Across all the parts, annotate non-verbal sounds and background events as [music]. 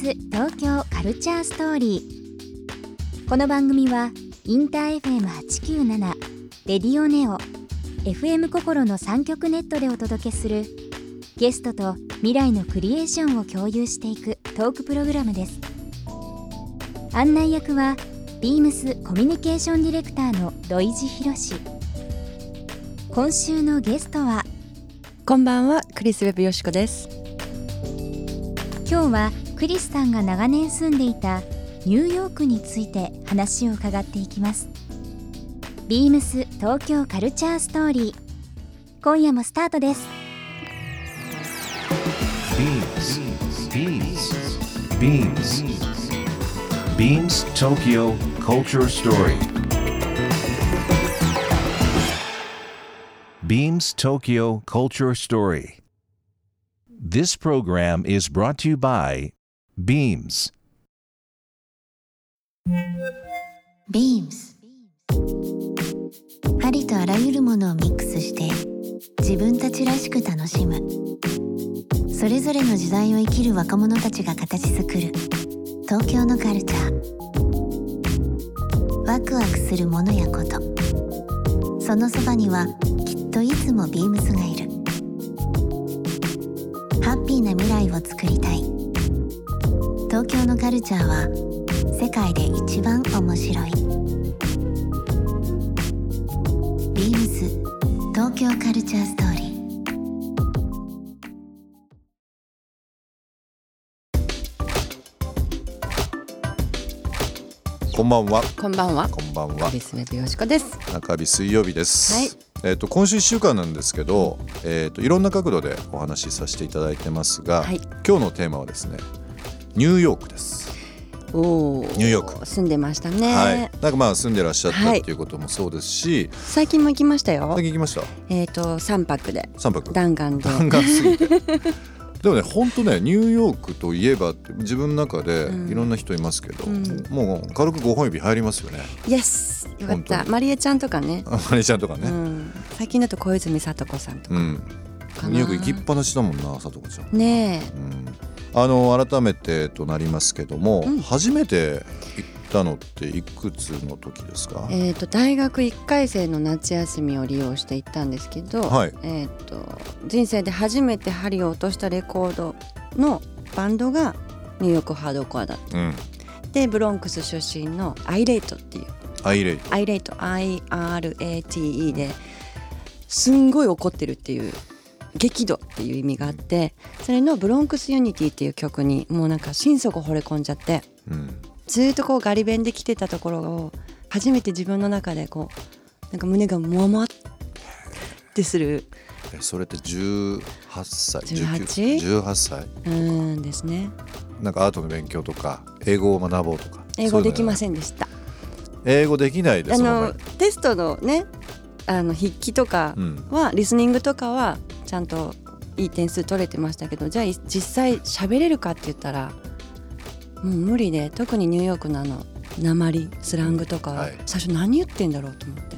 ス東京カルチャーストーリー。この番組はインター FM897 レディオネオ FM 心の3極ネットでお届けするゲストと未来のクリエーションを共有していくトークプログラムです。案内役はビームスコミュニケーションディレクターの土井博。志今週のゲストはこんばんはクリス・ウェブよしこです。今日はクリスさんが長年住んでいたニューヨークについて話を伺っていきますビームス東京カルチャーストーリー今夜もスタートです Beams. Beams. Beams Tokyo Culture Story. Beams Tokyo Culture Story. This program is brought to you by Beams. Beams. ありとあらゆるものをミックスして自分たちらしく楽しむ。それぞれの時代を生きる若者たちが形作る。東京のカルチャー。ワクワクするものやこと。そのそばにはきっといつもビームスがいる。ハッピーな未来を作りたい。東京のカルチャーは世界で一番面白いビームス東京カルチャーストーリーこんばんは。こんばんはこんばんはク。リス・ウェブよしこです中日水曜日です。はいえっ、と今週一週間なんですけど、えっ、といろんな角度でお話しさせていただいてますが、はい今日のテーマはですね、ニューヨークです。おおニューヨーク。住んでましたね、はい。なんかまあ住んでらっしゃったはいっていうこともそうですし、最近も行きましたよ。最近行きました？えっ、と三泊で。三泊。弾丸で。弾丸すぎて。[laughs] でもね本当ねニューヨークといえば自分の中でうん。いろんな人いますけど、うん。もう軽く5本指入りますよね。イエスよかった。マリエちゃんとかね。あマネージャーとかうね。ん、最近だと小泉聡子さんとか。うん。ニューヨーク行きっぱなしだもんな佐藤ちゃん。ねうんあの改めてとなりますけども、うん。初めて行ったのっていくつの時ですか、ええー、と大学1回生の夏休みを利用して行ったんですけど、はい。えー、と人生で初めて針を落としたレコードのバンドがニューヨークハードコアだった。うん、でブロンクス出身のアイレイトっていう。アイレイアイレイト IRATE ですんごい怒ってるっていう激怒っていう意味があってそれの「Bronx Unity」っていう曲にもうなんか心底惚れ込んじゃってうん、ずーっとこうガリ勉で来てたところを初めて自分の中でこうなんか胸がもわもわってする。えそれって18歳？18? 18歳？うーんですね。なんかアートの勉強とか英語を学ぼうとか？英語できまんせんでした。英語できないであすもんのテストのねあの筆記とかうん。はリスニングとかはちゃんといい点数取れてましたけどじゃあい実際喋れるかって言ったらもう無理で特にニューヨークのあの鉛スラングとかははい。最初何言ってんだろうと思って、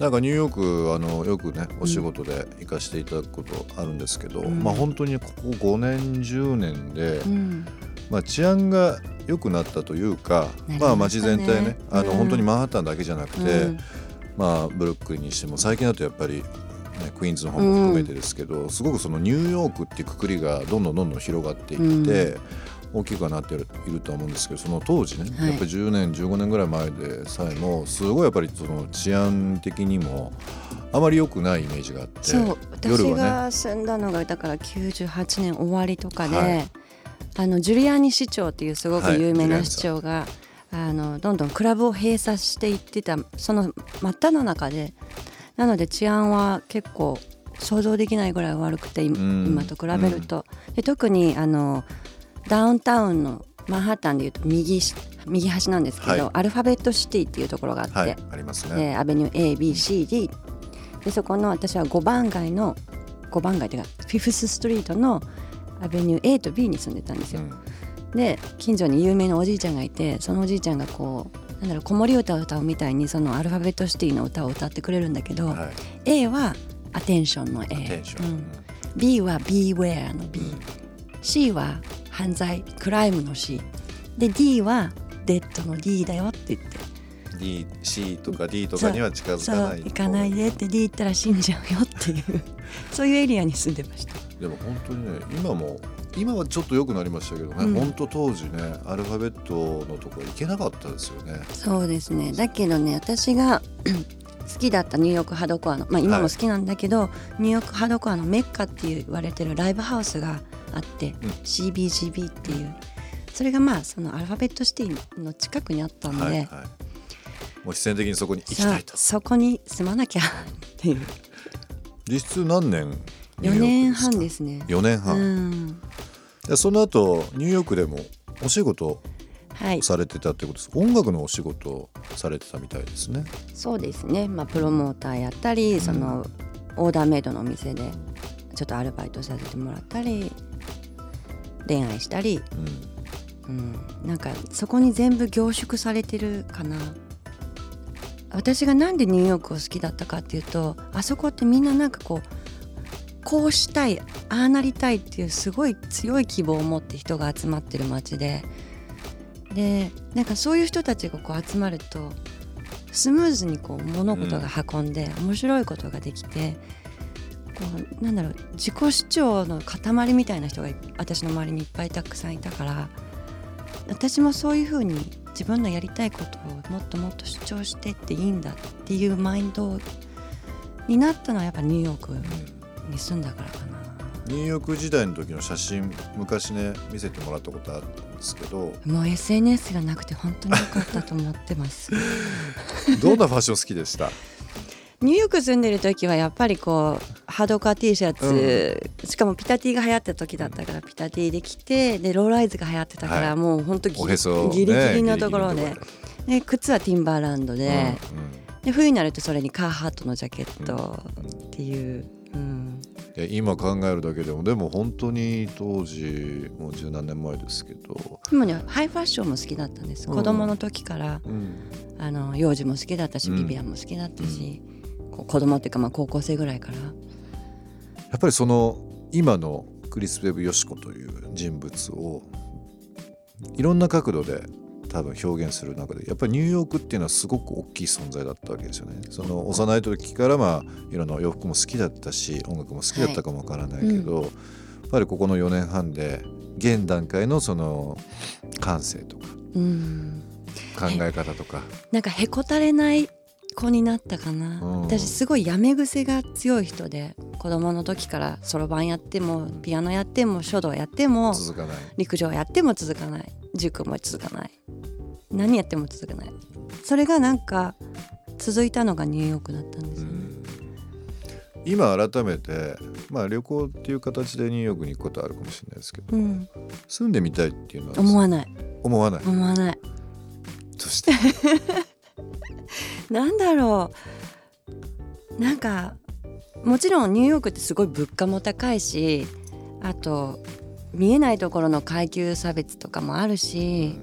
なんかニューヨークあのよくねお仕事で行かせていただくことあるんですけど、うん。まあ本当にここ5年10年で、うん、まあ、治安が良くなったというか、なりまあ街全体ねあの、うん。本当にマンハッタンだけじゃなくて、うん。まあブルックリンにしても最近だとやっぱり、ね、クイーンズの方も含めてですけど、すごくそのニューヨークっていうくくりがどんどんどんどん広がっていって、大きくはなっているいるとは思うんですけどその当時ね、はい。やっぱり10年15年ぐらい前でさえもすごいやっぱりその治安的にもあまり良くないイメージがあってそう私が住んだのがだから98年終わりとかで、はい。あのジュリアーニ市長っていうすごく有名はいな市長。が、あのどんどんクラブを閉鎖していってたその真っ只中でなので治安は結構想像できないぐらい悪くて今と比べると、で特にあのダウンタウンのマンハッタンでいうと右し右端なんですけど、はい。アルファベットシティっていうところがあって、はい。ありますね。でアベニュー ABCD でそこの私は5番街の5番街っていうかフィフスストリートのアベニュー A と B に住んでたんですよ。うん。で近所に有名なおじいちゃんがいてそのおじいちゃんがこうなんだろう子守歌を歌うみたいにそのアルファベットシティの歌を歌ってくれるんだけど、はい。A はアテンションの A うん。B は Beware の B、C は犯罪クライムの C で D はデッドの D だよって言って。D、C とか D とかには近づそうかない。行かないでって D 行ったら死んじゃうよっていう。[laughs] そういうエリアに住んでました。でも本当にね今も今はちょっと良くなりましたけどね、うん。本当当時ねアルファベットのとこ行けなかったですよね。そうですね。だけどね私が [clears throat] 好きだったニューヨークハードコアの、まあ、今も好きなんだけど、ニューヨークハードコアのメッカって言われてるライブハウスがあって、うん。CBGB っていう。それがまあそのアルファベットシティの近くにあったんで、はいはい。もう必然的にそこに行きたいと。そこに住まなきゃっていう。実質何年？4年半すですね。4年半、うん。でその後ニューヨークでもお仕事はい、されてたってことです。音楽のお仕事をされてたみたいですね。そうですね、まあ、プロモーターやったり、そのオーダーメイドのお店でちょっとアルバイトさせてもらったり恋愛したり、うん。うん、なんかそこに全部凝縮されてるかな。私がなんでニューヨークを好きだったかっていうとあそこってみんななんかこうこうしたいああなりたいっていうすごい強い希望を持って人が集まってる街で。でなんかそういう人たちがこう集まるとスムーズにこう物事が運んで、面白いことができてこうなんだろう自己主張の塊みたいな人がい私の周りにいっぱいたくさんいたから私もそういうふうに自分のやりたいことをもっともっと主張してっていいんだっていうマインドになったのはやっぱニューヨークに住んだからかな。ニューヨーク時代の時の写真昔ね見せてもらったことあるんですけど。もう SNS がなくて本当に良かったと思ってます。[laughs] どんなファッション好きでした？[laughs] ニューヨーク住んでる時はやっぱりこうハードカー T シャツ、しかもピタティが流行った時だったからピタティで着てでローライズが流行ってたから、はい。もう本当ギリおへそ、ね、ギリギリのところで。で。靴はティンバーランドで,、ろでで冬になるとそれにカーハットのジャケットっていう、うん、今考えるだけでもでも本当に当時もう十何年前ですけど、でもねハイファッションも好きだったんです、うん。子供の時からうん。あの幼児も好きだったし、うん。ビビアンも好きだったし、こう子供っていうかまあ高校生ぐらいから。やっぱりその今のクリス・ベブ・ヨシコという人物をいろんな角度で多分表現する中でやっぱりニューヨークっていうのはすごく大きい存在だったわけですよね。その幼い時からまあいろんな洋服も好きだったし音楽も好きだったかもわからないけど、やっぱりここの4年半で現段階のその感性とかうん。考え方とか。なんかへこたれない子になったかな、うん。私すごいやめ癖が強い人で子供の時からそろばんやってもピアノやっても書道やっても。陸上やっても続かない。塾も続かない何やっても続かない。それがなんか続いたのがニューヨークだったんですよね、今改めて、まあ、旅行っていう形でニューヨークに行くことはあるかもしれないですけどうん、住んでみたいっていうのは思わない。思わない。思わない。そして？[laughs] なんだろう。なんかもちろんニューヨークってすごい物価も高いしあと見えないところの階級差別とかもあるし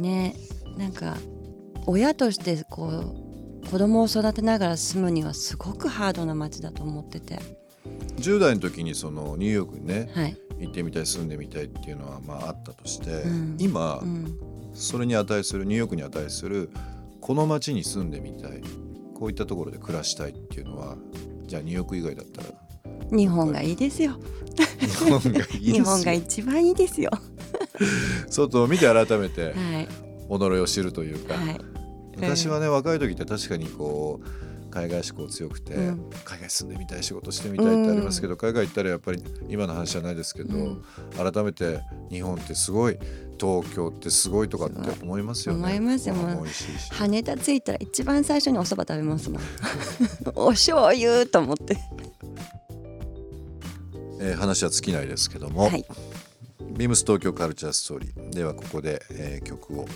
ね。なんか親としてこう子供を育てながら住むにはすごくハードな街だと思ってて。10代の時にそのニューヨークにねはい、行ってみたい住んでみたいっていうのはまああったとして、うん。今うん、それに値するニューヨークに値するこの街に住んでみたいこういったところで暮らしたいっていうのはじゃあニューヨーク以外だったら日本がいいですよ。日本がいいですよ。[laughs] 日本が一番いいですよ [laughs] 外を見て改めてはい。己を知るというか、はい。昔はね若い時って確かにこう海外志向強くて、うん。海外住んでみたい仕事してみたいってありますけど、海外行ったらやっぱり今の話じゃないですけど、うん。改めて日本ってすごい東京ってすごいとかって思いますよね。思いますよ。羽田着いたら一番最初にお蕎麦食べますもん。[laughs] お醤油と思って。[laughs] えー話は尽きないですけども、はいビームス東京カルチャーストーリーではここで、えー曲を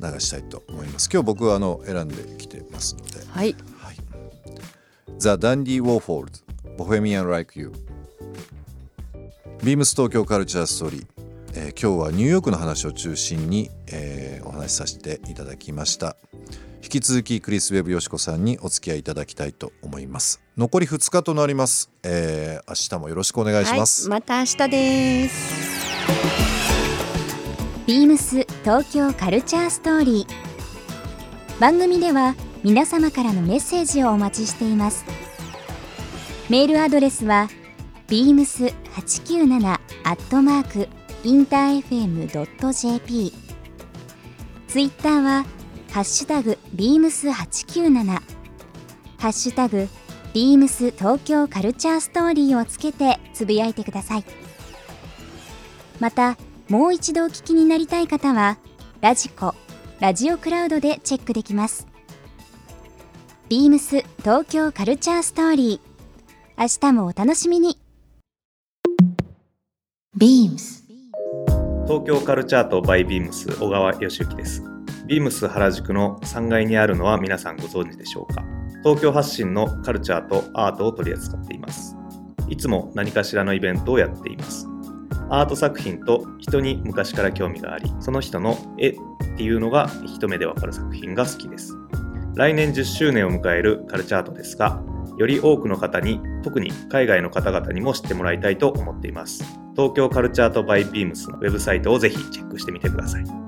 流したいと思います。今日僕はあの選んできてますので。はいはい、 The Dandy Warhols、Bohemian Like You。ビームス東京カルチャーストーリー、えー今日はニューヨークの話を中心に、えーお話しさせていただきました。引き続きクリス・ウェブよしこさんにお付き合いいただきたいと思います。残り2日となります、えー、明日もよろしくお願いします、はい、また明日です。ビームス東京カルチャーストーリー。番組では皆様からのメッセージをお待ちしています。メールアドレスは beams897 アットマークインター FM.jp ツイッターはハッシュタグ beams897 ハッシュタグ beams 東京カルチャーストーリーをつけてつぶやいてください。またもう一度お聞きになりたい方はラジコラジオクラウドでチェックできます。ビームス東京カルチャーストーリー。明日もお楽しみに。beams 東京カルチャートバイビームス小川義之ですビームス原宿の3階にあるのは皆さんご存知でしょうか？東京発信のカルチャーとアートを取り扱っています。いつも何かしらのイベントをやっています。アート作品と人に昔から興味がありその人の絵っていうのが一目でわかる作品が好きです。来年10周年を迎えるカルチャートですがより多くの方に特に海外の方々にも知ってもらいたいと思っています。東京カルチャートバイビームスのウェブサイトをぜひチェックしてみてください。